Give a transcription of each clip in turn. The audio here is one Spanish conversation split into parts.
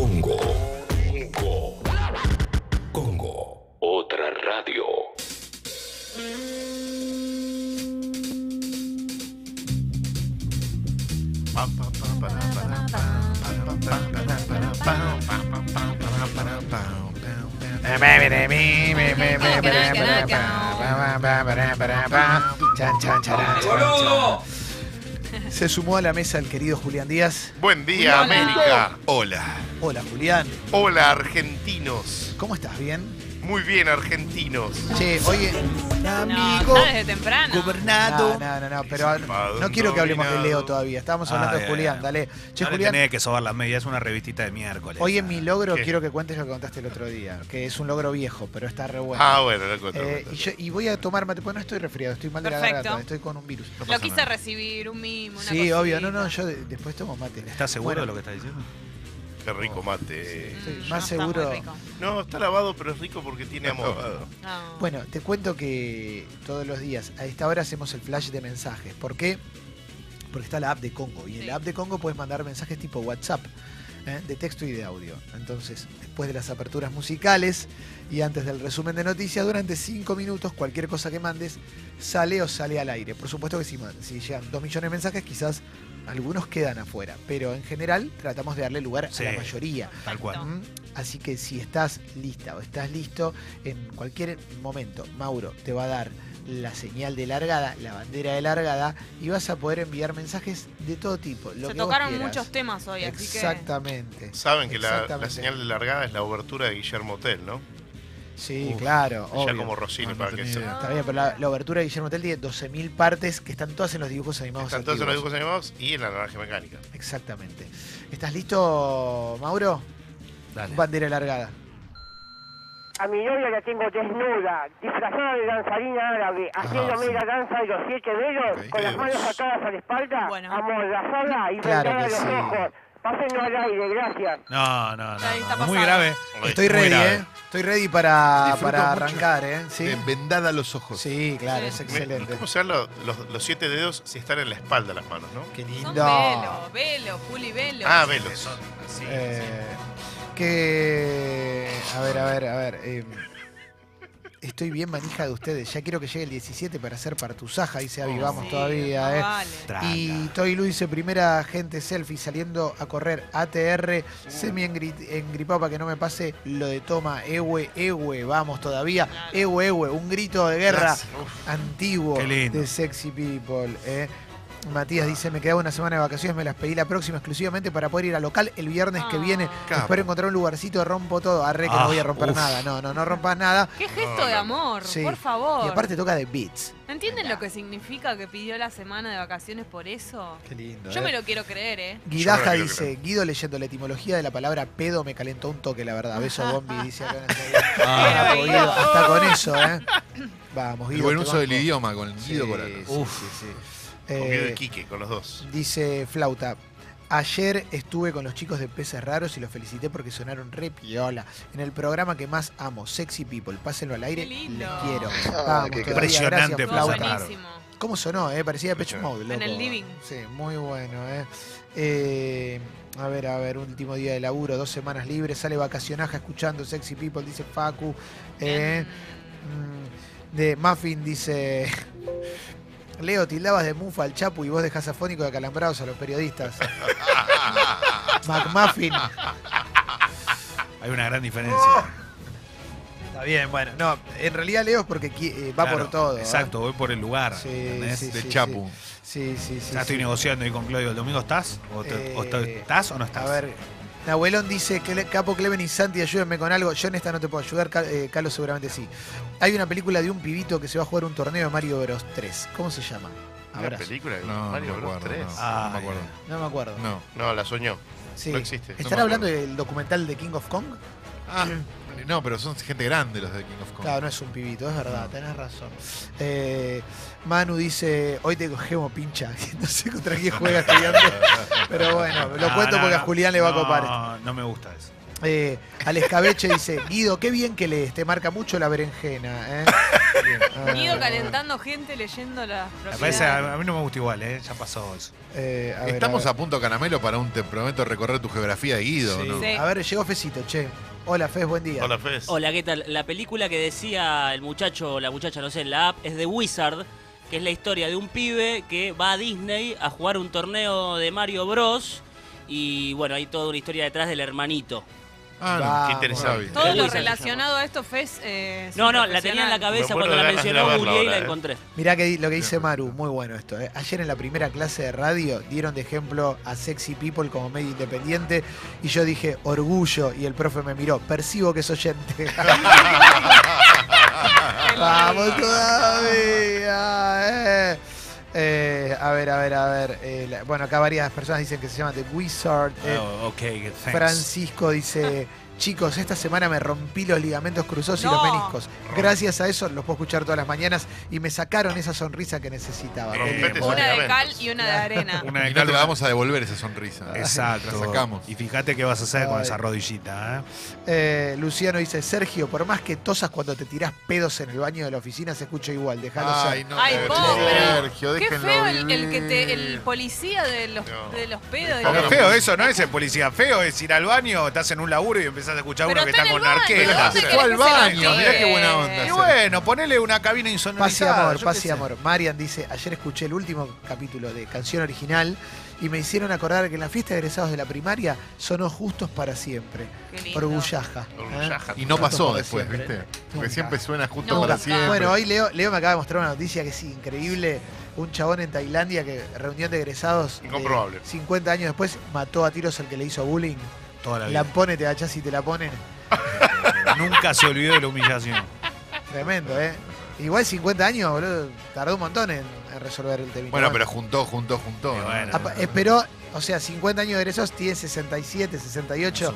Congo. Congo. Congo. Otra radio. Chan, chan, charan, charan, chan. Se sumó a la mesa el querido Julián Díaz. Buen día, América. Hola. Hola Julián, Hola, argentinos. ¿cómo estás? ¿Bien? Muy bien, argentinos. Che, oye, No, amigo, desde temprano. gobernado. No, no, no, pero Desempadronado. no quiero que hablemos de Leo todavía. Estábamos hablando Ah, de Julián, dale. Che, No le Julián, tenés que sobar las medias, es una revistita de miércoles. hoy en mi logro ¿Qué? quiero que cuentes lo que contaste el otro día, que es un logro viejo, pero está re bueno. Ah, bueno, lo encontré. Eh, y, yo- y voy a tomar mate, pues no estoy resfriado, estoy mal de la Perfecto. garganta, estoy con un virus. Lo quise recibir, un mimo, una Sí, cosita. obvio, no, no, yo de- después tomo mate. ¿Estás seguro Bueno, de lo que estás diciendo? Qué rico mate. Estoy Mm, más no, está seguro. No, está lavado, pero es rico porque tiene amor. No. Bueno, te cuento que todos los días a esta hora hacemos el flash de mensajes. ¿Por qué? Porque está la app de Congo. Y en Sí. la app de Congo puedes mandar mensajes tipo WhatsApp, ¿eh? de texto y de audio. Entonces, después de las aperturas musicales y antes del resumen de noticias, durante cinco minutos, cualquier cosa que mandes sale o sale al aire. Por supuesto que si, si llegan dos millones de mensajes, quizás algunos quedan afuera. Pero en general tratamos de darle lugar Sí. a la mayoría. Tal cual. ¿Mm? Así que si estás lista o estás listo, en cualquier momento Mauro te va a dar la señal de largada, la bandera de largada, y vas a poder enviar mensajes de todo tipo. Lo Se que tocaron muchos temas hoy, así que. Exactamente. Saben que la, señal de largada es la obertura de Guillermo Tell, ¿no? Sí, Uf, claro. Ya como Rossini, No, no para que tenía se... idea. Está bien, pero la, la obertura de Guillermo Tell tiene 12.000 partes que están todas en los dibujos animados. Están todos en los dibujos animados y en la naranja mecánica. Exactamente. ¿Estás listo, Mauro? Dale. Bandera largada. A mi novia la tengo desnuda, disfrazada de danzarina árabe, haciéndome sí. la danza de los siete dedos, Ok. con las manos atadas a la espalda, Bueno. amordazada y Claro que los sí. ojos. Pásenlo al aire, gracias. No, no, no. No. Muy grave. Estoy Muy ready, grave. ¿eh? Estoy ready para, Disfruto para mucho arrancar, ¿eh? ¿Sí? de vendada los ojos. Sí, claro, Sí. es excelente. ¿Cómo se los, los- los siete dedos si están en la espalda las manos, no? Qué Son lindo. velo, velo, Juli, velo. Ah, velos. Sí, Eh, que. A ver, a ver, a ver. eh, estoy bien manija de ustedes. Ya quiero que llegue el 17 para hacer partusaja. Dice avivamos Sí, todavía, ¿eh? vale. Y Toy Lu dice, primera gente selfie saliendo a correr ATR, semi engri- engripado para que no me pase lo de toma, ewe, ewe, vamos todavía, ewe, ewe, un grito de guerra Gracias. antiguo de Sexy People. ¿eh? Matías dice, me quedaba una semana de vacaciones, me las pedí la próxima exclusivamente para poder ir al local el viernes que Ah. viene. Capo. Espero encontrar un lugarcito, rompo todo. Arre que Ah, no voy a romper uf. nada. No, no, no rompas nada. Qué gesto No, de amor, Sí. por favor. Y aparte toca de beats. ¿Entienden lo que significa que pidió la semana de vacaciones por eso? Qué lindo. Yo ¿eh? me lo quiero creer, ¿eh? Guidaja dice, Guido leyendo la etimología de la palabra pedo me calentó un toque, la verdad. Beso Bombi, dice acá en el Ah, Guido, hasta con eso, ¿eh? Vamos, El Guido. buen te uso del idioma con el Guido Sí, Coralo. sí, Uf. sí, Guido Eh, y Quique, con los dos. dice Flauta. Ayer estuve con los chicos de Peces Raros y los felicité porque sonaron re piola. En el programa que más amo, Sexy People. Pásenlo al aire, Qué lindo. les quiero. Ah, Vamos, qué todavía, impresionante gracias, Flauta. Buenísimo. ¿Cómo sonó, eh? Parecía Mucho. Mode, loco. En el living. Sí, muy bueno, eh. Eh, A ver, a ver, último día de laburo, dos semanas libres, sale vacacionaja escuchando Sexy People, dice Facu. Eh, mm, de Muffin dice... Leo, tildabas de mufa al Chapu y vos dejás afónico de calambrados a los periodistas. McMuffin. Hay una gran diferencia. Está bien, bueno. No, en realidad Leo es porque eh, va Claro, por todo. ¿eh? Exacto, voy por el lugar. Sí, ¿entendés? sí, de sí, Chapu. Sí, sí, sí. ya estoy negociando ahí con Claudio. ¿El domingo estás? ¿O, te- o Eh, estás o no estás? A ver, Nahuelón dice que Capo Clemen y Santi, ayúdenme con algo. Yo en esta no te puedo ayudar, eh, Carlos seguramente sí. Hay una película de un pibito que se va a jugar un torneo de Mario Bros 3. ¿Cómo se llama? ¿Una película de No, Mario no Bros. acuerdo, 3? no. Ah, no me acuerdo. No me acuerdo. No. No, la soñó. Sí. no existe. ¿Están hablando del documental de King of Kong? Ah, no, pero son gente grande los de King of Kong. Claro, no es un pibito, es verdad, tenés razón. Eh, Manu dice, hoy te cogemos pincha. No sé contra quién juega estudiante, pero bueno, lo No, cuento no, porque a no. Julián le va a No, copar. No, no me gusta eso. Eh, al escabeche dice, Guido, qué bien que lees, te marca mucho la berenjena. ¿eh? Ah, Guido calentando gente leyendo las Me parece, a a mí no me gusta igual, ¿eh? Ya pasó eso. eh, a ver, Estamos a, a punto caramelo para un te prometo recorrer tu geografía de Guido, Sí. ¿no? Sí. a ver, llegó Fecito, che. Hola, Fez, buen día. Hola, Fez. Hola, ¿qué tal? La película que decía el muchacho o la muchacha, no sé, en la app, es The Wizard, que es la historia de un pibe que va a Disney a jugar un torneo de Mario Bros. Y bueno, hay toda una historia detrás del hermanito. Ah, no, qué interesante. Todo lo relacionado a esto, Fez. eh, No, no, la tenía en la cabeza cuando la mencionó, googleé y la eh. encontré. Mirá que lo que dice Maru, muy bueno esto. ¿eh? Ayer en la primera clase de radio dieron de ejemplo a Sexy People como medio independiente y yo dije orgullo y el profe me miró, percibo que es oyente. Vamos todavía. Eh. A ver, a ver, a ver. eh, la- bueno, acá varias personas dicen que se llama The Wizard. eh, Oh, ok, thanks. Francisco dice, chicos, esta semana me rompí los ligamentos cruzados y los meniscos. Gracias a eso los puedo escuchar todas las mañanas y me sacaron esa sonrisa que necesitaba. Una de cal y una de arena. Una de Y no te cal- la vamos a devolver esa sonrisa. Exacto. La sacamos. Y fíjate qué vas a hacer con esa rodillita, ¿eh? Eh, Luciano dice, Sergio, por más que tosas cuando te tirás pedos en el baño de la oficina, se escucha igual, déjalo Ay, no, Ay, eh, pobre. Sergio, Qué feo el, el que te, el vivir. policía de los, No. de los pedos. feo eso, ¿no es el policía? Feo es ir al baño, estás en un laburo y empezás a escuchar Pero uno que está con el baño, arqueta. ¿dónde Se fue al baño, mirá qué buena onda. Y bueno, ponele una cabina Paz y insonorizada. amor, paz y sé. amor. Marian dice, ayer escuché el último capítulo de Canción Original y me hicieron acordar que en la fiesta de egresados de la primaria sonó Justos para siempre. Lindo. Orgullaja. ¿eh? Orgullaja. Y no Justos pasó después, siempre. ¿viste? Porque Nunca. siempre suena justo Nunca. para siempre. Bueno, hoy Leo, Leo me acaba de mostrar una noticia que es increíble. Un chabón en Tailandia que reunión de egresados de Incomprobable. 50 años después mató a tiros al que le hizo bullying. Toda la La vida. pone, te agachás y te la ponen. Nunca se olvidó de la humillación. Tremendo, ¿eh? Igual 50 años, boludo, tardó un montón en, en resolver el tema. Bueno, pero juntó, juntó, juntó. Bueno. Apa- Esperó, o sea, 50 años de egresados, tiene 67, 68.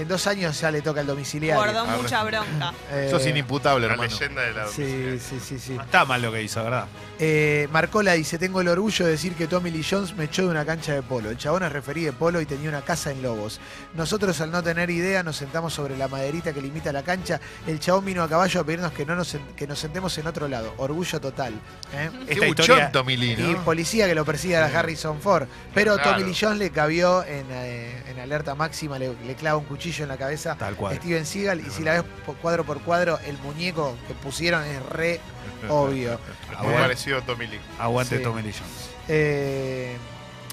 En dos años ya le toca el domiciliario. Guardó Ah, mucha bronca. Eh, Sos inimputable, La hermano. leyenda de la Sí, sí, sí, sí. No está mal lo que hizo, ¿verdad? Eh, Marcola dice, tengo el orgullo de decir que Tommy Lee Jones me echó de una cancha de polo. El chabón es referí de polo y tenía una casa en Lobos. Nosotros al no tener idea nos sentamos sobre la maderita que limita la cancha. El chabón vino a caballo a pedirnos que, no nos, sen- que nos sentemos en otro lado. Orgullo total. ¿eh? Qué Esta buchón historia- Tommy Lee, Y ¿no? policía que lo persiga a Harrison Ford. Pero Claro. Tommy Lee Jones le cabió en, eh, en alerta máxima, le, le clava un cuchillo en la cabeza Tal cual. Steven Seagal. Y si la ves cuadro por cuadro, el muñeco que pusieron es re obvio. Muy parecido a Tommy Lee. Aguante Sí. Tommy Lee Jones. Eh,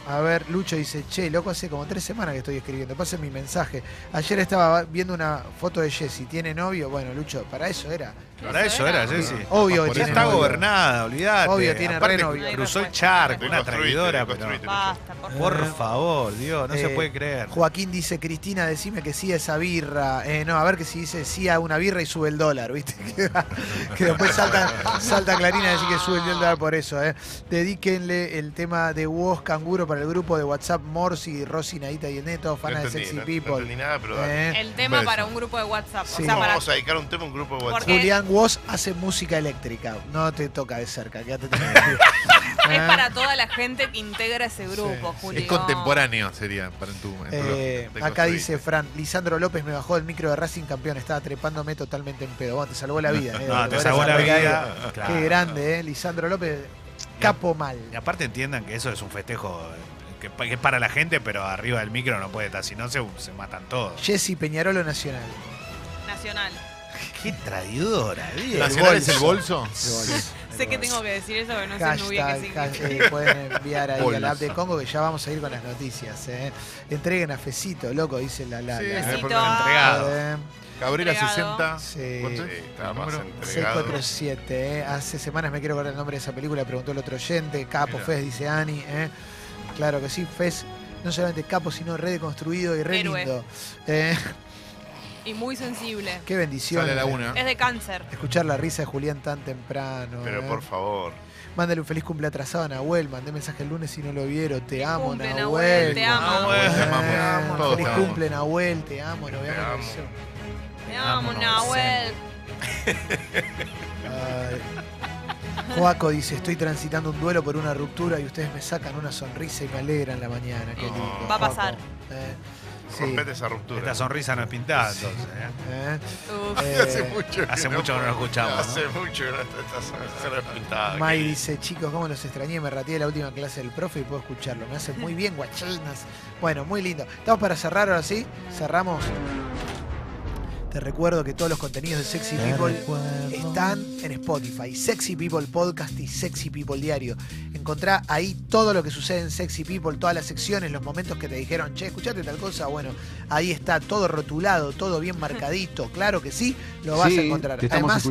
a ver, Lucho dice, che, loco, hace como tres semanas que estoy escribiendo. Pasen mi mensaje. Ayer estaba viendo una foto de Jessy. ¿Tiene novio? Bueno, Lucho, para eso era. Para eso era, Jessy. Obvio que tiene está novio. gobernada, olvídate. Obvio, tiene Aparte, re novio. Cruzó el charco, una traidora, pero... deconstruite. Basta, por favor. Por favor, Dios, no Eh, se puede creer. Joaquín dice, Cristina, decime que sí a esa birra. Eh, no, a ver que si dice sí a una birra y sube el dólar, ¿viste? que, después salta, salta Clarina a decir que sube el dólar por eso, ¿eh? Dedíquenle el tema de Woz Canguro para el grupo de WhatsApp Morsi, Rosy, Naita y Neto, No fanas de entendí, Sexy no- no People. entendí nada, pero dale. Eh, El tema para un grupo de WhatsApp. Sí. O sea, para Vamos a dedicar un tema a un grupo de WhatsApp. Porque- Julián Woz hace música eléctrica. No te toca de cerca, quédate tranquilo. Es Eh, para toda la gente que integra ese grupo, Sí, Julio. Es contemporáneo, sería, para en tu. en tu Eh, acá dice Fran, Lisandro López me bajó del micro de Racing campeón, estaba trepándome totalmente en pedo. Bueno, te salvó la vida. eh, No, te salvó la vida. claro. Qué grande, ¿eh? Lisandro López, capo mal. Y aparte entiendan que eso es un festejo que, pa- que es para la gente, pero arriba del micro no puede estar, si no se, se matan todos. Jesse Peñarolo Nacional. Nacional. Qué traidora, Dios. ¿Nacional es el bolso. bolso? Sé que tengo que decir eso, pero no sé muy bien qué significa. eh, pueden enviar ahí a la app de Congo que ya vamos a ir con las noticias. ¿eh? Entreguen a Fecito, loco, dice la Lala. Sí, Eh, entregado. Cabrera Entregado. 60. Sí. ¿Cuánto Sí, es? está más Número. entregado. 647, ¿eh? hace semanas me quiero acordar el nombre de esa película, preguntó el otro oyente, Capo Mira. Fez, dice Ani, ¿eh? claro que sí, Fez, no solamente capo, sino re deconstruido y re Héroe. lindo. Eh, Y muy sensible. qué bendición. Sale a la una. Es de cáncer. Escuchar la risa de Julián tan temprano. Pero ¿eh? por favor. Mándale un feliz cumple atrasado a Nahuel, mandé mensaje el lunes si no lo vieron, te amo cumple, Nahuel. Nahuel, te amo. Nahuel, te amamos. Todos feliz te cumple Nahuel, te amo, no veamos Te la amo. Te amo, Amo, Nahuel. Ay. Joaco dice, estoy transitando un duelo por una ruptura y ustedes me sacan una sonrisa y me alegran la mañana. Qué lindo. Va a pasar. Eh, Sí. Rompete esa ruptura. Esta sonrisa no es pintada, entonces. ¿eh? ¿eh? Eh, Hace mucho que Hace mucho que no lo escuchamos. ¿no? Hace mucho que no está esta sonrisa pintada. May dice, chicos, cómo los extrañé, me rateé la última clase del profe y puedo escucharlo. Me hace muy bien, guachinas. Bueno, muy lindo. Estamos para cerrar ahora sí. Cerramos. Te recuerdo que todos los contenidos de Sexy People están en Spotify. Sexy People Podcast y Sexy People Diario. Encontrá ahí todo lo que sucede en Sexy People, todas las secciones, los momentos que te dijeron, che, escuchate tal cosa. Bueno, ahí está todo rotulado, todo bien marcadito. Claro que sí, lo vas a encontrar. Además,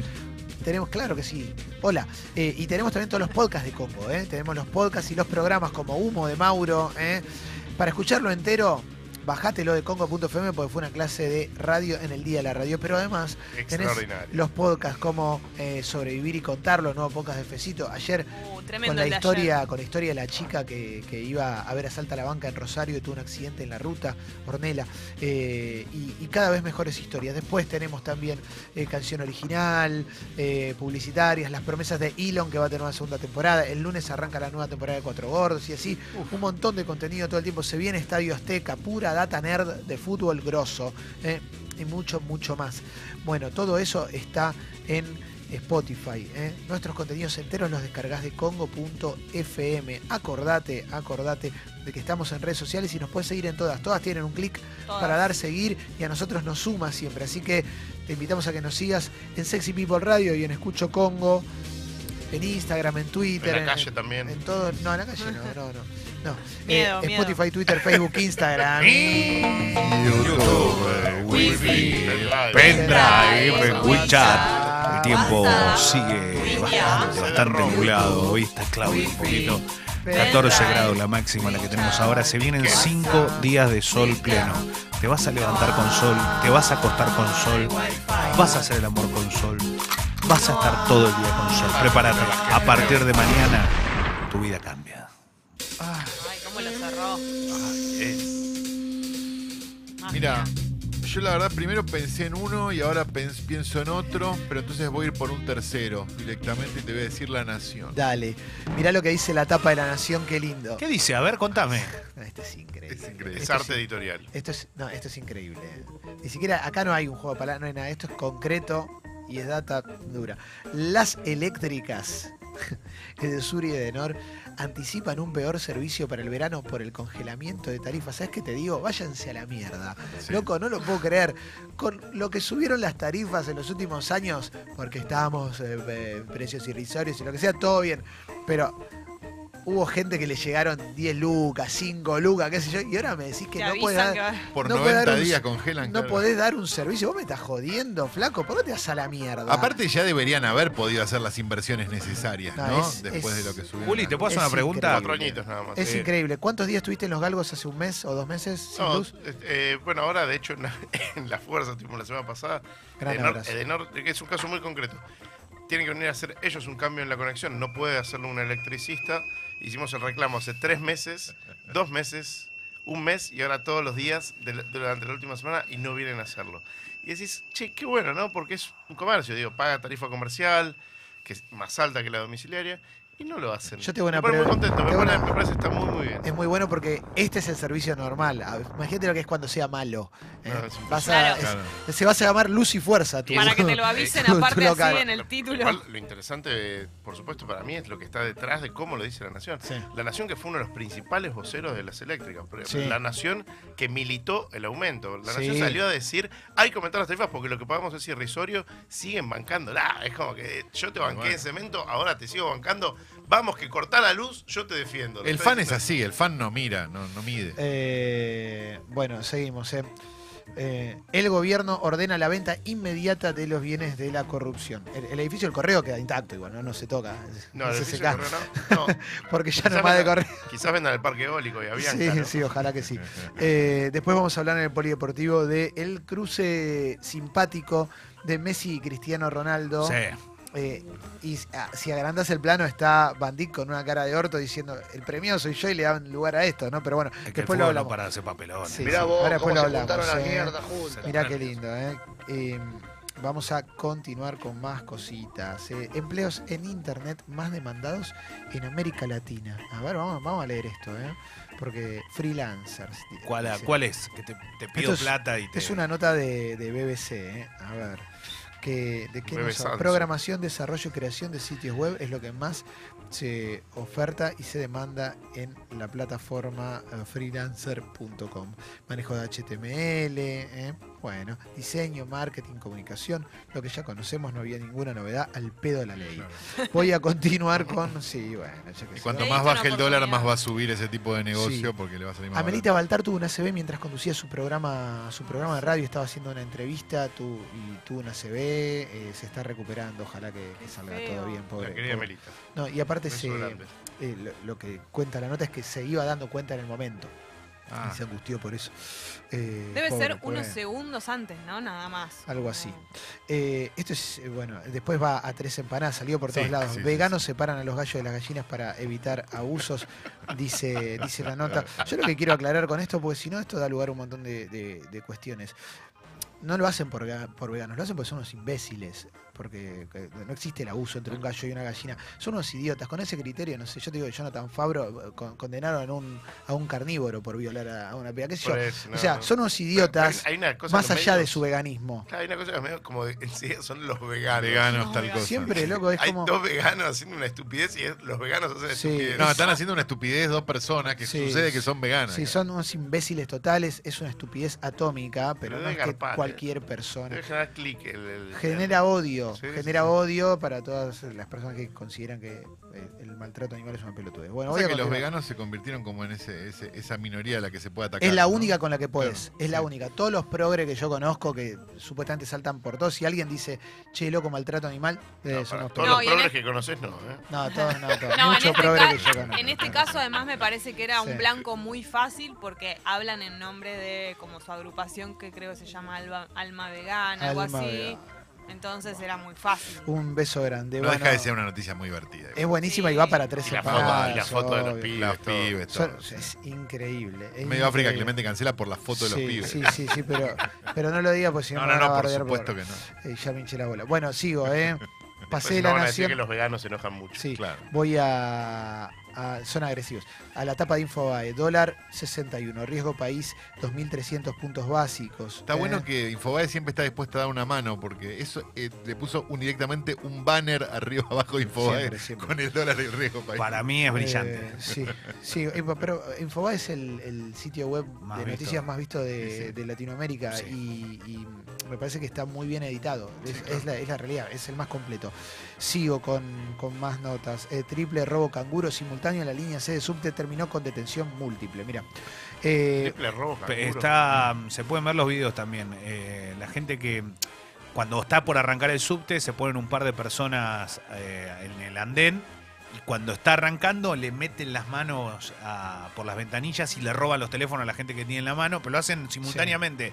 tenemos, claro que sí. Hola. Eh, y tenemos también todos los podcasts de Congo. ¿eh? Tenemos los podcasts y los programas como Humo de Mauro. ¿eh? Para escucharlo entero, bajátelo de congo.fm porque fue una clase de radio en el día de la radio. Pero además tenés los podcasts como eh, Sobrevivir y Contarlo, nuevo podcast de Fecito. Ayer Uh, con la historia, ayer. con la historia de la chica que, que iba a ver a Salta la Banca en Rosario y tuvo un accidente en la ruta, Ornela, eh, y, y cada vez mejores historias. Después tenemos también eh, canción original, eh, publicitarias, las promesas de Elon que va a tener una segunda temporada. El lunes arranca la nueva temporada de Cuatro Gordos y así un montón de contenido todo el tiempo. Se viene Estadio Azteca, pura data nerd de fútbol grosso eh, y mucho, mucho más. Bueno, todo eso está en Spotify. ¿eh? Nuestros contenidos enteros los descargas de congo.fm. Acordate, acordate de que estamos en redes sociales y nos puedes seguir en todas. Todas tienen un clic para dar seguir y a nosotros nos suma siempre. Así que te invitamos a que nos sigas en Sexy People Radio y en Escucho Congo, en Instagram, en Twitter. En la calle también. En todo, no, en la calle no, no, no. No. Miedo, Eh, miedo. Spotify, Twitter, Facebook, Instagram. YouTube, Wi-Fi, Pendrive. WeChat. El tiempo WhatsApp, sigue bastante, bastante nublado. Hoy está Claudio un poquito. 14 grados la máxima la que tenemos ahora. Se vienen 5 días de sol pleno. Te vas a levantar con sol, te vas a acostar con sol, vas a hacer el amor con sol, vas a estar todo el día con sol. Prepárate. A partir de mañana, tu vida cambia. Ay, cómo lo cerró. Ah, Mira, yo la verdad primero pensé en uno y ahora pienso en otro, pero entonces voy a ir por un tercero directamente y te voy a decir La Nación. Dale. Mirá lo que dice la tapa de la nación, qué lindo. ¿Qué dice? A ver, contame. Este es increíble. Es increíble. Es Esto arte editorial. Esto es, no, esto es increíble. Ni siquiera, acá no hay un juego de palabras, no hay nada. Esto es concreto y es data dura. Las eléctricas de Sur y de Nor anticipan un peor servicio para el verano por el congelamiento de tarifas. ¿Sabes qué te digo? Váyanse a la mierda. Sí. Loco, no lo puedo creer. Con lo que subieron las tarifas en los últimos años, porque estábamos eh, eh, precios irrisorios y lo que sea, todo bien. Pero hubo gente que le llegaron 10 lucas, 5 lucas, qué sé yo, y ahora me decís que Te no puede dar, que Por No puede dar 90 un- días congelan. no claro. podés dar un servicio. Vos me estás jodiendo, flaco. ¿Por qué te vas a la mierda? Aparte ya deberían haber podido hacer las inversiones necesarias, No, ¿no? es- Después es- de lo que subieron. Juli, ¿te puedo hacer Es una pregunta? Cuatro añitos nada más. es eh, increíble. ¿Cuántos días estuviste en los galgos hace un mes o dos meses sin No, luz? eh, bueno, ahora de hecho en la, en la fuerza, tipo la semana pasada, Gran Edenor. Edenor, es un caso muy concreto. Tienen que venir a hacer ellos un cambio en la conexión, no puede hacerlo un electricista. Hicimos el reclamo hace tres meses, dos meses, un mes y ahora todos los días durante la última semana y no vienen a hacerlo. Y decís, che, qué bueno, ¿no? Porque es un comercio, digo, paga tarifa comercial, que es más alta que la domiciliaria, y no lo hacen. Yo tengo una me pone muy contento, me, pone- una- me parece que está muy, muy bien. Es muy bueno porque este es el servicio normal. A ver, Imagínate lo que es cuando sea malo. ¿eh? No, es Vas a- Claro. es- Claro. se vas a llamar Luz y Fuerza. Tu, Para que te lo avisen aparte local. así en el título. Igual, lo interesante, por supuesto, para mí es lo que está detrás de cómo lo dice la Nación. Sí. La Nación que fue uno de los principales voceros de las eléctricas. Sí. La Nación que militó el aumento. La Sí. Nación salió a decir, hay que aumentar las tarifas porque lo que pagamos es irrisorio, siguen bancándola. Es como que yo te banqué Bueno. en cemento, ahora te sigo bancando. Vamos, que cortá la luz, yo te defiendo. El fan es así, el fan no mira, no, no mide. Eh, bueno, seguimos. eh. Eh, el gobierno ordena la venta inmediata de los bienes de la corrupción. El, el edificio del correo queda intacto, igual, no, no se toca. No, no el se edificio Correo no. No, porque ya no más de correo. Quizás vendan el parque eólico y había. Sí, sí, ojalá que sí. Eh, después vamos a hablar en el polideportivo de el cruce simpático de Messi y Cristiano Ronaldo. Sí. Eh, y ah, si agrandas el plano está Bandit con una cara de orto diciendo el premiado soy yo y le dan lugar a esto, ¿no? Pero bueno, Es que el después lo no hablamos. para hacer papelones. Sí, Mirá sí, vos, ahora después cómo lo se hablamos. eh. Mirá qué lindo, ¿eh? Eh, vamos a continuar con más cositas. eh. Empleos en Internet más demandados en América Latina. A ver, vamos, vamos a leer esto, ¿eh? porque freelancers. ¿Cuál, cuál es? Que te, te pido Esto es- plata y te. Es una nota de, de BBC, ¿eh? a ver. Que, ¿De qué nos. Programación, desarrollo y creación de sitios web es lo que más se oferta y se demanda en la plataforma eh, freelancer.com. Manejo de HTML, ¿eh? Bueno, diseño, marketing, comunicación, lo que ya conocemos, no había ninguna novedad al pedo de la ley. Voy a continuar con. Sí, bueno, ya que Y cuanto más baje el dólar, más va a subir ese tipo de negocio Sí. porque le va a salir más Amelita barato. Baltar tuvo una CB mientras conducía su programa, su programa de radio, estaba haciendo una entrevista tu- y tuvo una CB, eh, se está recuperando, ojalá que, salga feo. todo bien, pobre. La querida pobre. Melita. No, y aparte se, eh, lo, lo que cuenta la nota es que se iba dando cuenta en el momento Ah, y se angustió por eso. Eh, Debe pobre, ser pobre. unos segundos antes, ¿no? Nada más. Algo así. Como- Eh, esto es, eh, bueno, después va a tres empanadas, salió por todos Sí, lados. sí, sí, Veganos separan a los gallos de las gallinas para evitar abusos, dice, dice la nota. Yo lo que quiero aclarar con esto, porque si no, esto da lugar a un montón de, de- de cuestiones. No lo hacen por, por veganos, lo hacen porque son unos imbéciles. Porque no existe el abuso entre un gallo y una gallina. Son unos idiotas. Con ese criterio, no sé, yo te digo, Jonathan Fabro eh, con- condenaron a un, a un carnívoro por violar a, a una piba. ¿Qué sé yo? O no, sea, no. son unos idiotas Hay una cosa más allá de su veganismo. Claro, hay una cosa que medio como de, son los veganos. veganos, No, tal cosa. Siempre, loco, es Hay como. dos veganos haciendo una estupidez y es- los veganos hacen Sí. estupidez. No, están haciendo una estupidez dos personas que Sí. sucede que son veganas. Sí, son unos imbéciles totales, es una estupidez atómica, pero Pero no es que ¿eh? cualquier persona. Debe generar clic el, el- Genera odio, Sí, genera sí. odio para todas las personas que consideran que eh, el maltrato animal es una pelotudez. Bueno, O sea que los veganos se convirtieron como en ese, ese- esa minoría a la que se puede atacar. Es la ¿no? única con la que puedes, Claro, es la sí. única. Todos los progres que yo conozco que supuestamente saltan por todos, si alguien dice, che, loco, maltrato animal, eh, No, unos todos No, los en progres este- que conoces, no. ¿eh? No, todos no, todos. No, en Mucho este, progre ca- que yo conozco. en este caso además me parece que era Sí. un blanco muy fácil porque hablan en nombre de como su agrupación que creo que se llama Alba- Alma Vegana, algo así. Vegana. Entonces era muy fácil. Un beso grande. No bueno, deja de ser una noticia muy divertida. es buenísima y Sí. va para tres Y la foto, y la foto de los pibes. Los todo. pibes, Son- todo. es increíble. es Medio África. Clemente cancela por la foto de los sí, pibes. Sí, sí, sí, pero, pero no lo diga porque si no, No, no, no, por supuesto que no. Eh, ya me hinché la bola. Bueno, sigo, ¿eh? Pasé Pues la no van a decir nación. que los veganos se enojan mucho. Sí, Claro. voy a, a- Son agresivos. A la tapa de Infobae. Dólar 61. Riesgo país 2.300 puntos básicos. Está ¿eh? bueno que Infobae siempre está dispuesta a dar una mano porque eso eh, le puso un, directamente un banner arriba abajo de Infobae Siempre, siempre. con el dólar del riesgo país. Para mí es brillante. Eh, sí, sí, pero Infobae es el, el sitio web Más de visto. noticias más visto de, Sí, sí. de Latinoamérica Sí. y, y me parece que está muy bien editado. Es, es la, es la realidad, es el más completo. Sigo con, con más notas. Eh, triple robo canguro simultáneo en la línea C de subte terminó con detención múltiple. Mira. Eh. Está, se pueden ver los videos también. Eh, la gente que cuando está por arrancar el subte se ponen un par de personas eh, en el andén y cuando está arrancando le meten las manos a- por las ventanillas y le roban los teléfonos a la gente que tiene en la mano, pero lo hacen simultáneamente.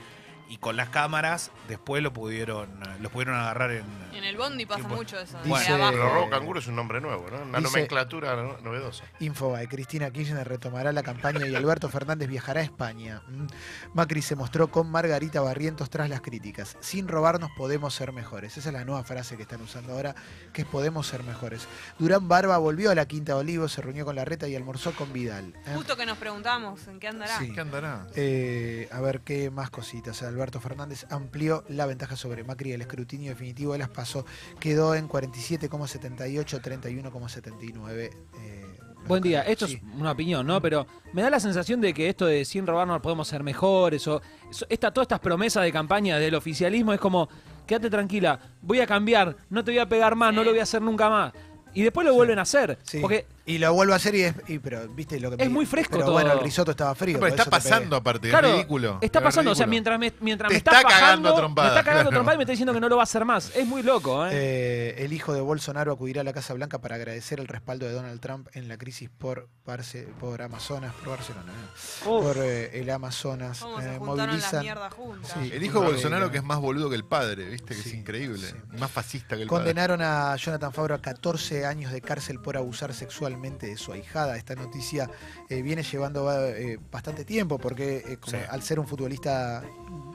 Y con las cámaras después lo pudieron, los pudieron agarrar en... En el bondi pasa Bueno, mucho eso. dice- abajo. Pero robo canguro es un nombre nuevo, ¿no? Una Dice- nomenclatura no- novedosa. Infobae, Cristina Kirchner retomará la campaña y Alberto Fernández viajará a España. Mm. Macri se mostró con Margarita Barrientos tras las críticas. Sin robarnos podemos ser mejores. Esa es la nueva frase que están usando ahora, que es podemos ser mejores. Durán Barba volvió a la Quinta de Olivos, se reunió con Larreta y almorzó con Vidal. ¿eh? Justo que nos preguntamos en qué andará. Sí. ¿Qué andará? Eh, a ver qué más cositas. Alberto Fernández amplió la ventaja sobre Macri. El escrutinio definitivo de las PASO quedó en 47,78, 31,79. eh, Buen día, esto Sí. es una opinión, ¿no? Pero me da la sensación de que esto de sin robarnos podemos ser mejores, o esta, todas estas promesas de campaña del oficialismo es como, quédate tranquila, voy a cambiar, no te voy a pegar más, no lo voy a hacer nunca más. Y después lo vuelven a hacer. Sí. Porque Y lo vuelvo a hacer y es. y- pero, viste lo que Es me- muy fresco Pero todo. bueno, el risotto estaba frío. Por pero está eso te pegué. pasando aparte, Claro, es ridículo. está es pasando, o sea, ridículo. mientras me, mientras Te me está está cagando a bajando, trompadas, me está cagando a claro. trompadas y me está diciendo que no lo va a hacer más. Es muy loco, ¿eh? Eh, el hijo de Bolsonaro acudirá a la Casa Blanca para agradecer el respaldo de Donald Trump en la crisis por, Barce- por Amazonas, por Barcelona, ¿no? Uf. por eh, el Amazonas. Cómo se eh, juntaron las movilizan. mierdas juntas. Sí. El hijo de Eh, Bolsonaro que es más boludo que el padre, ¿viste? Que Sí, es increíble. sí. Más fascista que el padre. Condenaron a Jonathan Fabro a 14 años de cárcel por abusar de su ahijada. Esta noticia eh, viene llevando eh, bastante tiempo porque eh, como Sí. al ser un futbolista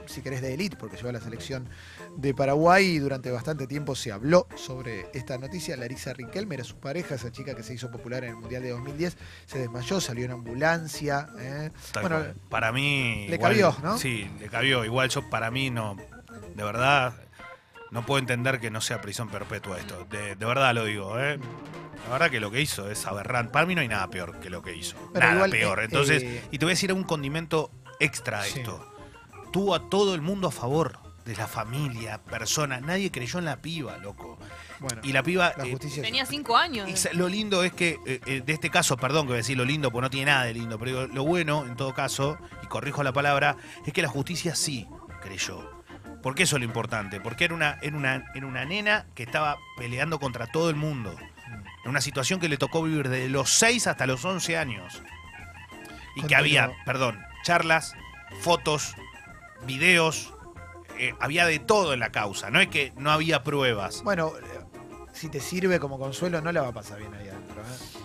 si querés, de élite, porque lleva la selección de Paraguay y durante bastante tiempo se habló sobre esta noticia. Larisa Riquelme era su pareja, esa chica que se hizo popular en el Mundial de 2010, se desmayó, salió en ambulancia. ¿eh? Bueno, cual. para mí. le igual- cabió, ¿no? Sí, le cabió. Igual yo, para mí, no. De verdad, no puedo entender que no sea prisión perpetua esto. De, de verdad lo digo, ¿eh? La verdad que lo que hizo es aberrante. Para mí no hay nada peor que lo que hizo. Pero nada igual, peor. eh, Entonces, eh, y te voy a decir un condimento extra a Sí. esto. Tuvo a todo el mundo a favor. De la familia, personas. Nadie creyó en la piba, loco. bueno, Y la piba. la eh. Tenía cinco años. lo lindo es que, eh, eh, de este caso, perdón que voy a decir lo lindo, porque no tiene nada de lindo, pero digo, lo bueno, en todo caso, y corrijo la palabra, es que la justicia sí creyó. Porque eso es lo importante, porque era una, era una, era una nena que estaba peleando contra todo el mundo. En una situación que le tocó vivir desde los 6 hasta los 11 años. Y que había, perdón, charlas, fotos, videos, eh, había de todo en la causa. No es que no había pruebas. Bueno, eh, si te sirve como consuelo, no la va a pasar bien ahí adentro. ¿eh?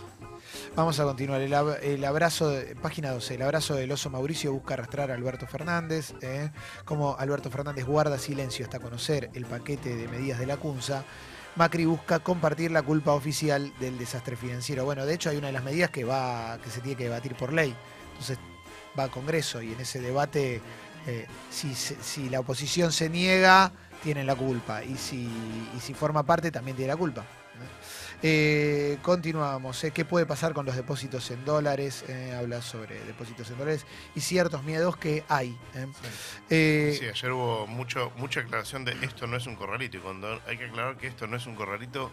Vamos a continuar. El, ab- el abrazo, página 12, el abrazo del oso Mauricio busca arrastrar a Alberto Fernández. ¿eh? Como Alberto Fernández guarda silencio hasta conocer el paquete de medidas de la CUNSA. Macri busca compartir la culpa oficial del desastre financiero. Bueno, de hecho hay una de las medidas que va que se tiene que debatir por ley. Entonces va a Congreso y en ese debate, eh, si, si la oposición se niega, tienen la culpa. Y si, y si forma parte, también tiene la culpa. Eh, continuamos. eh, ¿Qué puede pasar con los depósitos en dólares? Eh, habla sobre depósitos en dólares y ciertos miedos que hay. ¿eh? Eh, Sí, ayer hubo mucho, mucha aclaración de esto no es un corralito. Y cuando hay que aclarar que esto no es un corralito,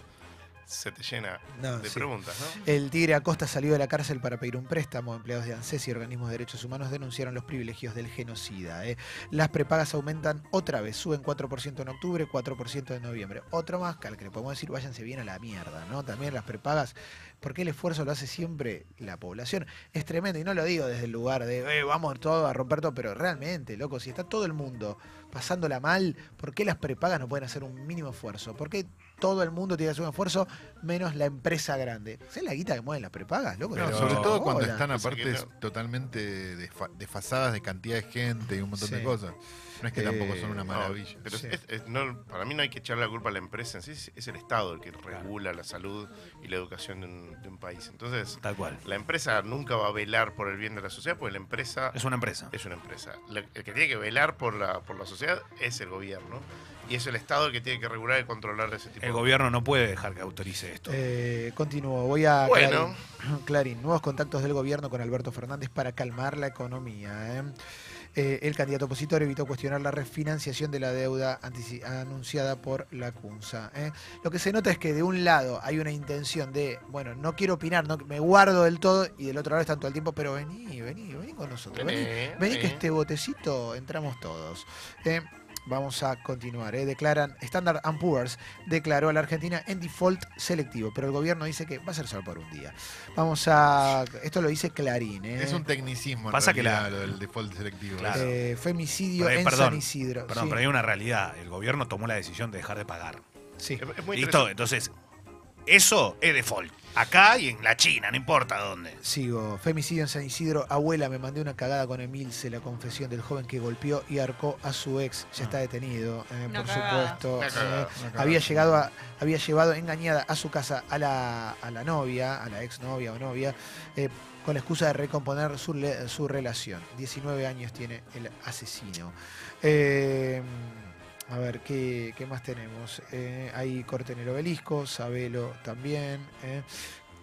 se te llena No, de sí. preguntas, ¿no? El Tigre Acosta salió de la cárcel para pedir un préstamo. Empleados de ANSES y organismos de derechos humanos denunciaron los privilegios del genocida. ¿eh? Las prepagas aumentan otra vez. Suben 4% en octubre, 4% en noviembre. Otro más, que al que le podemos decir, váyanse bien a la mierda. ¿no? También las prepagas, porque el esfuerzo lo hace siempre la población. Es tremendo, y no lo digo desde el lugar de, "Eh, vamos todo a romper todo, pero realmente, loco, si está todo el mundo pasándola mal, ¿por qué las prepagas no pueden hacer un mínimo esfuerzo? ¿Por qué todo el mundo tiene que hacer un esfuerzo menos la empresa grande? ¿Sabes la guita que mueven las prepagas, loco? Pero- sobre todo cuando Hola. están aparte no. totalmente desfa- desfasadas de cantidad de gente y un montón Sí. de cosas. No es que tampoco son una Eh, No, maravilla. pero Sí. es- es- no, para mí no hay que echarle la culpa a la empresa en sí, es, es el Estado el que regula la salud y la educación de un, de un país. Entonces, Tal cual. la empresa nunca va a velar por el bien de la sociedad porque la empresa Es una empresa. es una empresa. La- el que tiene que velar por la, por la sociedad es el gobierno. Y es el Estado el que tiene que regular y controlar ese tipo El de gobierno no puede dejar que autorice esto. Eh, continúo, voy a Bueno. Clarín. Clarín, nuevos contactos del gobierno con Alberto Fernández para calmar la economía. ¿eh? Eh, el candidato opositor evitó cuestionar la refinanciación de la deuda anunciada por la CUNSA. ¿eh? Lo que se nota es que de un lado hay una intención de, bueno, no quiero opinar, no, me guardo del todo, y del otro lado están todo el tiempo, pero vení, vení, vení con nosotros. Vení, Vení, Vení que este botecito entramos todos. Eh, vamos a continuar. eh. Declaran, Standard Poor's declaró a la Argentina en default selectivo, pero el gobierno dice que va a ser solo por un día. Vamos a. Esto lo dice Clarín. eh. Es un tecnicismo en Pasa que la- lo del default selectivo. Claro. Eh, femicidio Pero, en perdón, San Isidro. Perdón, sí, pero hay una realidad. El gobierno tomó la decisión de dejar de pagar. sí. Es, es muy Listo, entonces, eso es default. Acá y en la China, no importa dónde. Sigo. Femicidio en San Isidro. Abuela, me mandé una cagada con Emilce, la confesión del joven que golpeó y arcó a su ex. Ya está detenido, eh, por cagada. supuesto. Eh. había llegado a, había llevado engañada a su casa a la, a la novia, a la ex novia o novia, eh, con la excusa de recomponer su, le- su relación. 19 años tiene el asesino. Eh, a ver, ¿qué, qué más tenemos? Eh, hay corte en el obelisco, Sabelo también. eh.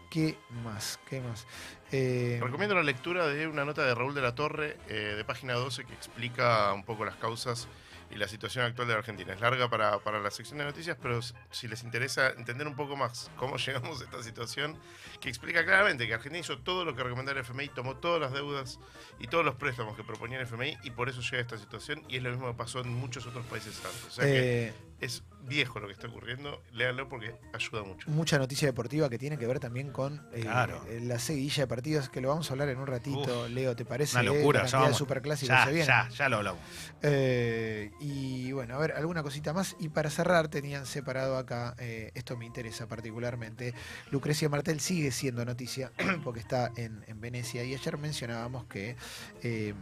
¿Qué más? ¿Qué más? Eh, Recomiendo la lectura de una nota de Raúl de la Torre eh, de página 12 que explica un poco las causas y la situación actual de la Argentina. Es larga para, para la sección de noticias, pero si les interesa entender un poco más cómo llegamos a esta situación, que explica claramente que Argentina hizo todo lo que recomendaba el FMI, tomó todas las deudas y todos los préstamos que proponía el FMI y por eso llega a esta situación y es lo mismo que pasó en muchos otros países antes. O sea que eh, es viejo lo que está ocurriendo, léanlo porque ayuda mucho. mucha noticia deportiva que tiene que ver también con eh, Claro. la seguidilla de partidos, que lo vamos a hablar en un ratito, Leo, ¿te parece? Una Eh, locura. la Ya, superclásicos ya, se ya, ya lo hablamos. Eh, y bueno, a ver, alguna cosita más. Y para cerrar, tenían separado acá, eh, esto me interesa particularmente, Lucrecia Martel sigue siendo noticia porque está en, en Venecia y ayer mencionábamos que eh,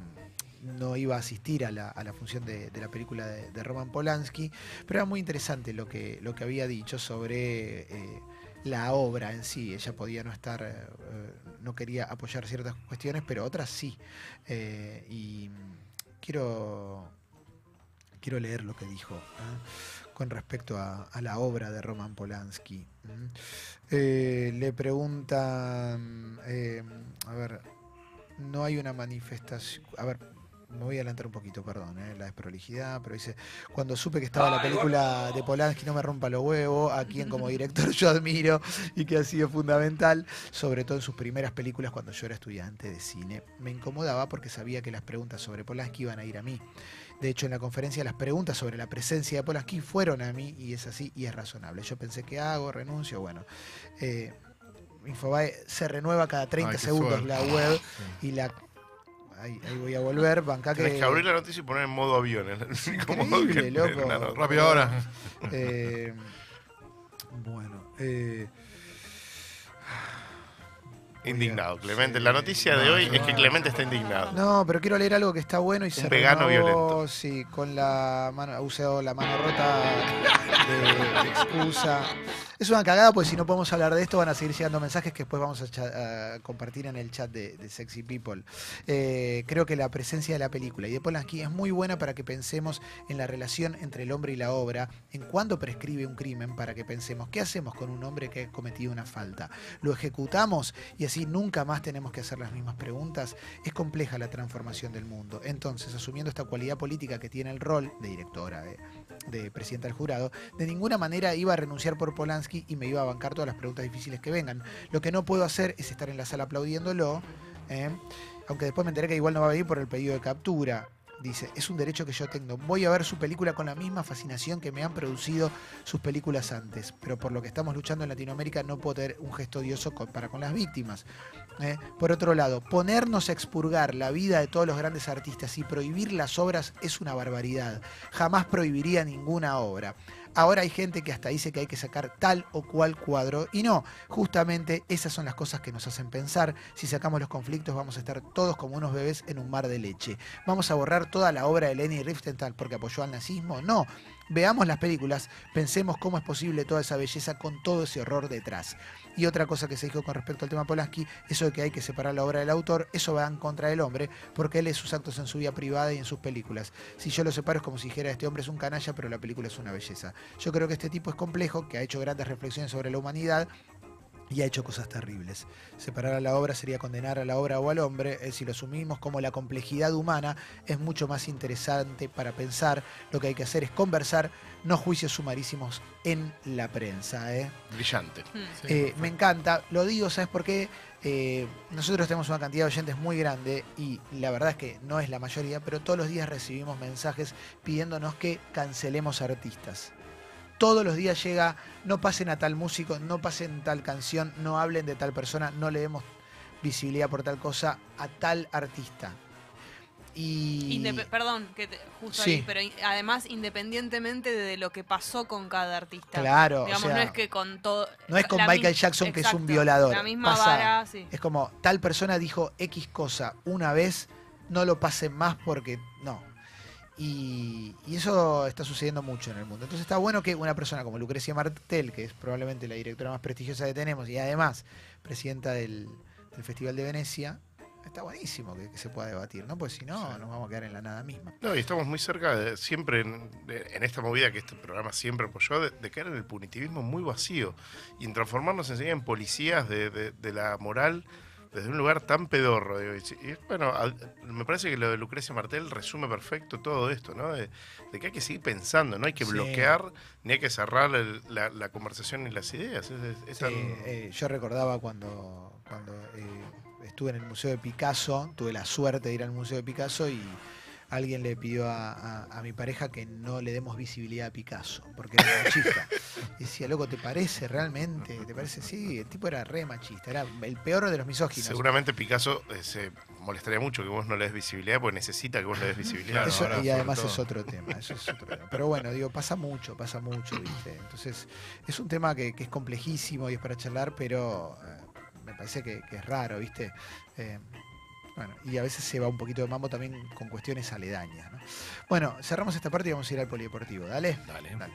no iba a asistir a la, a la función de, de la película de, Roman Polanski, pero era muy interesante lo que, lo que había dicho sobre eh, la obra en sí. Ella podía no estar, eh, eh, no quería apoyar ciertas cuestiones, pero otras sí. Y quiero, quiero leer lo que dijo con respecto a, a la obra de Roman Polanski. le preguntan, eh, a ver, no hay una manifestación, a ver, me voy a adelantar un poquito, perdón, eh, la desprolijidad, pero dice, cuando supe que estaba la película de Polanski, no me rompa los huevos, a quien como director yo admiro y que ha sido fundamental, sobre todo en sus primeras películas cuando yo era estudiante de cine. Me incomodaba porque sabía que las preguntas sobre Polanski iban a ir a mí. De hecho, en la conferencia las preguntas sobre la presencia de Polanski fueron a mí y es así y es razonable. Yo pensé, ¿qué hago? ¿Renuncio? Bueno. eh, Infobae se renueva cada 30 Ay, qué segundos suerte. la web Sí. y la... Ahí, ahí voy a volver, banca que... Que abrir la noticia y poner en modo avión. Increíble, que- loco. Rápido ahora. Eh, bueno, eh, Indignado, Clemente. La noticia de hoy es que Clemente está indignado. no, pero quiero leer algo que está bueno y se vegano renovó, violento. Sí, con la mano, ha usado la mano rota de, de excusa. Es una cagada, pues si no podemos hablar de esto van a seguir llegando mensajes que después vamos a, cha- a compartir en el chat de, de Sexy People. Eh, creo que la presencia de la película y de Polanski es muy buena para que pensemos en la relación entre el hombre y la obra, en cuándo prescribe un crimen, para que pensemos qué hacemos con un hombre que ha cometido una falta. ¿Lo ejecutamos y así nunca más tenemos que hacer las mismas preguntas? Es compleja la transformación del mundo. Entonces, asumiendo esta cualidad política que tiene el rol de directora, de, de presidenta del jurado, de ninguna manera iba a renunciar por Polanski y me iba a bancar todas las preguntas difíciles que vengan. Lo que no puedo hacer es estar en la sala aplaudiéndolo, ¿eh? aunque después me enteré que igual no va a venir por el pedido de captura. Dice, es un derecho que yo tengo. Voy a ver su película con la misma fascinación que me han producido sus películas antes, pero por lo que estamos luchando en Latinoamérica no puedo tener un gesto odioso para con las víctimas. ¿Eh? Por otro lado, ponernos a expurgar la vida de todos los grandes artistas y prohibir las obras es una barbaridad. Jamás prohibiría ninguna obra. Ahora hay gente que hasta dice que hay que sacar tal o cual cuadro y no, justamente esas son las cosas que nos hacen pensar. Si sacamos los conflictos vamos a estar todos como unos bebés en un mar de leche. ¿Vamos a borrar toda la obra de Leni Riefenstahl porque apoyó al nazismo? No. Veamos las películas, pensemos cómo es posible toda esa belleza con todo ese horror detrás. Y otra cosa que se dijo con respecto al tema Polanski, eso de que hay que separar la obra del autor, eso va en contra del hombre, porque él es sus actos en su vida privada y en sus películas. Si yo lo separo es como si dijera, este hombre es un canalla, pero la película es una belleza. Yo creo que este tipo es complejo, que ha hecho grandes reflexiones sobre la humanidad y ha hecho cosas terribles. Separar a la obra sería condenar a la obra o al hombre. eh, si lo asumimos como la complejidad humana, es mucho más interesante para pensar. Lo que hay que hacer es conversar, no juicios sumarísimos en la prensa. ¿eh? Brillante. Hmm. Eh, me encanta, lo digo, ¿sabes por qué? Eh, nosotros tenemos una cantidad de oyentes muy grande y la verdad es que no es la mayoría, pero todos los días recibimos mensajes pidiéndonos que cancelemos artistas. Todos los días llega, no pasen a tal músico, no pasen tal canción, no hablen de tal persona, no le demos visibilidad por tal cosa a tal artista. Y Indep- perdón, que te- justo Sí. ahí, pero además independientemente de lo que pasó con cada artista. Claro, o Digamos, sea, no es que con todo. no es con Michael Jackson que es un violador. La misma Pasa- vara, sí. Es como tal persona dijo X cosa una vez, no lo pasen más porque no. Y, y eso está sucediendo mucho en el mundo. Entonces está bueno que una persona como Lucrecia Martel, que es probablemente la directora más prestigiosa que tenemos y además presidenta del, del Festival de Venecia, está buenísimo que, que se pueda debatir, ¿no? Pues si no, nos vamos a quedar en la nada misma. No, y estamos muy cerca de siempre en, de- en esta movida que este programa siempre apoyó, de, de caer en el punitivismo muy vacío y en transformarnos enseguida en policías de la moral desde un lugar tan pedorro. digo, y y bueno, me parece que lo de Lucrecia Martel resume perfecto todo esto, ¿no? De, de que hay que seguir pensando, no hay que Sí. bloquear ni hay que cerrar el- la, la conversación ni las ideas. Es, es- es Sí, tan- eh, yo recordaba cuando, cuando eh, estuve en el Museo de Picasso, tuve la suerte de ir al Museo de Picasso y alguien le pidió a, a- a mi pareja que no le demos visibilidad a Picasso, porque era machista. Y decía, loco, ¿te parece realmente? ¿Te parece? Sí, el tipo era re machista, era el peor de los misóginos. Seguramente Picasso eh, se molestaría mucho que vos no le des visibilidad porque necesita que vos le des visibilidad. Eso- y además es otro tema, eso es otro tema. Pero bueno, digo, pasa mucho, pasa mucho, ¿viste? Entonces, es un tema que, que es complejísimo y es para charlar, pero eh, me parece que, que es raro, ¿viste? Eh, Bueno, y a veces se va un poquito de mambo también con cuestiones aledañas. ¿no? Bueno, cerramos esta parte y vamos a ir al polideportivo. Dale. Dale. Dale.